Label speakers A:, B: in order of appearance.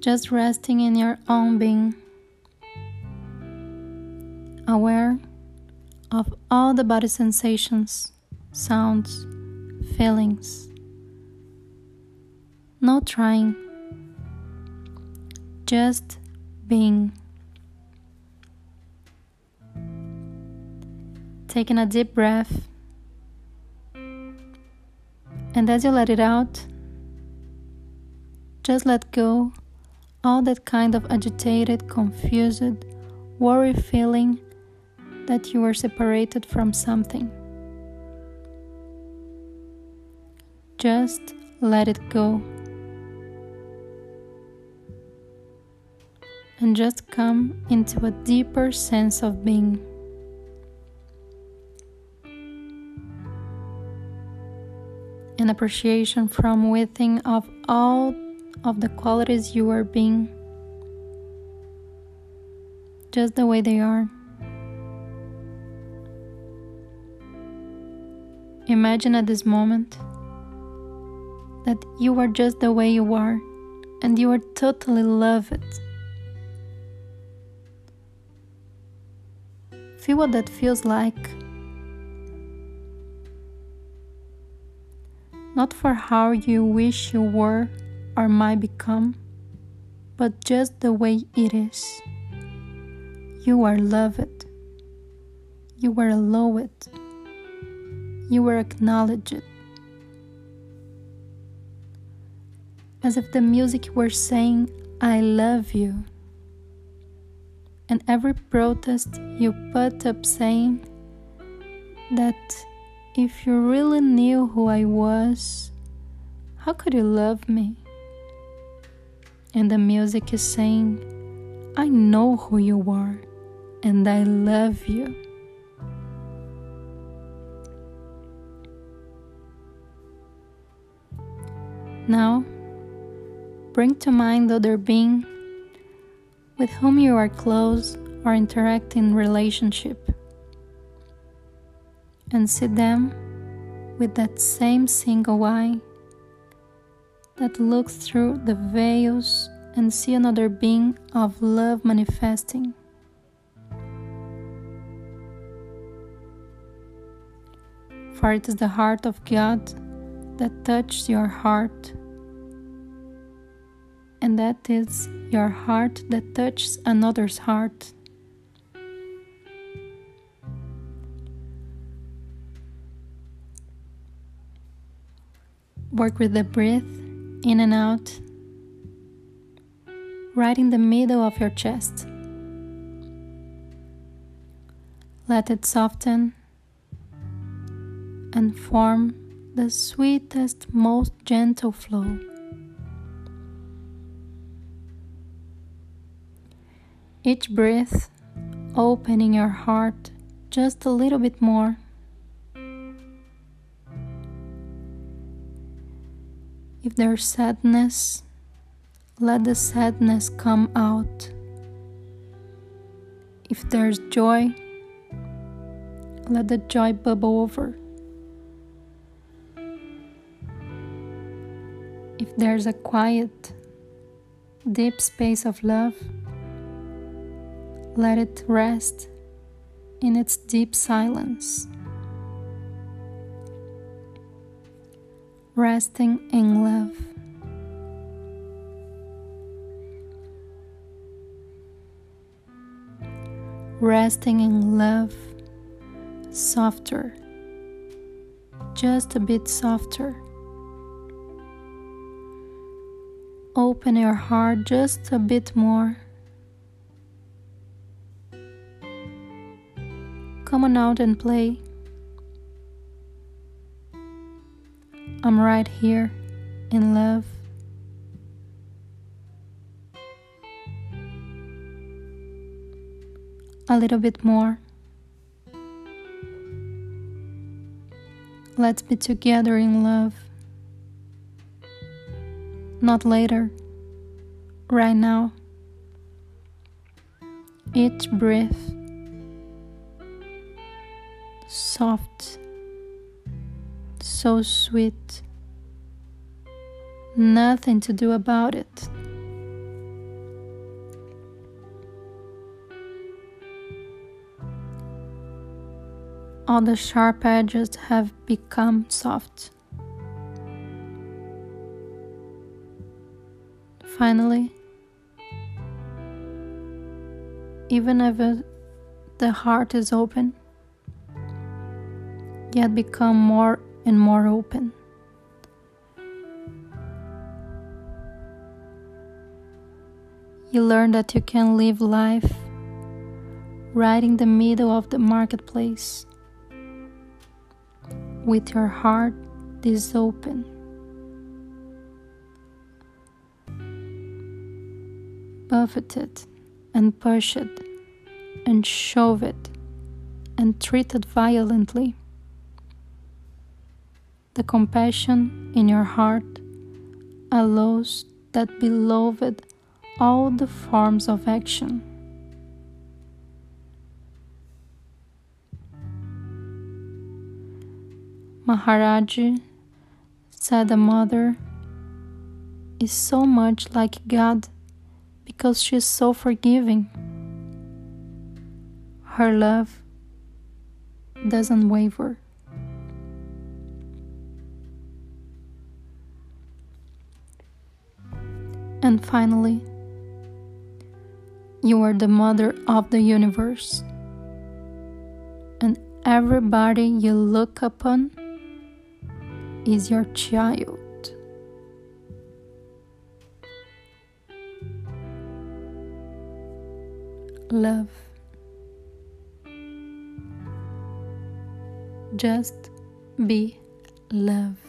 A: just resting in your own being, aware of all the body sensations, sounds, feelings. No trying, just being. Taking a deep breath, and as you let it out, just let go all that kind of agitated, confused, worry feeling that you were separated from something. Just let it go. And just come into a deeper sense of being. An appreciation from within of all of the qualities you are being, just the way they are. Imagine at this moment that you are just the way you are and you are totally loved. Feel what that feels like. Not for how you wish you were or might become, but just the way it is. You are loved. You are allowed. You are acknowledged. As if the music were saying, I love you. And every protest you put up saying that if you really knew who I was, how could you love me? And the music is saying, I know who you are and I love you. Now, bring to mind other being with whom you are close or interact in relationship and see them with that same single eye that looks through the veils and see another being of love manifesting. For it is the heart of God that touches your heart, and that is your heart that touches another's heart. Work with the breath in and out, right in the middle of your chest. Let it soften and form the sweetest, most gentle flow. Each breath opening your heart just a little bit more. If there's sadness, let the sadness come out. If there's joy, let the joy bubble over. If there's a quiet, deep space of love, let it rest in its deep silence. Resting in love. Resting in love, softer, just a bit softer. Open your heart just a bit more. Come on out and play. I'm right here in love. A little bit more. Let's be together in love. Not later, right now. Each breath soft so sweet. Nothing to do about it. All the sharp edges have become soft. Finally, even if the heart is open, yet become more and more open. You learn that you can live life right in the middle of the marketplace with your heart this open. Buffeted and pushed and shoved and treated violently. The compassion in your heart allows that beloved all the forms of action. Maharaji said the mother is so much like God because she is so forgiving. Her love doesn't waver. And finally, you are the mother of the universe. And everybody you look upon is your child. Love. Just be love.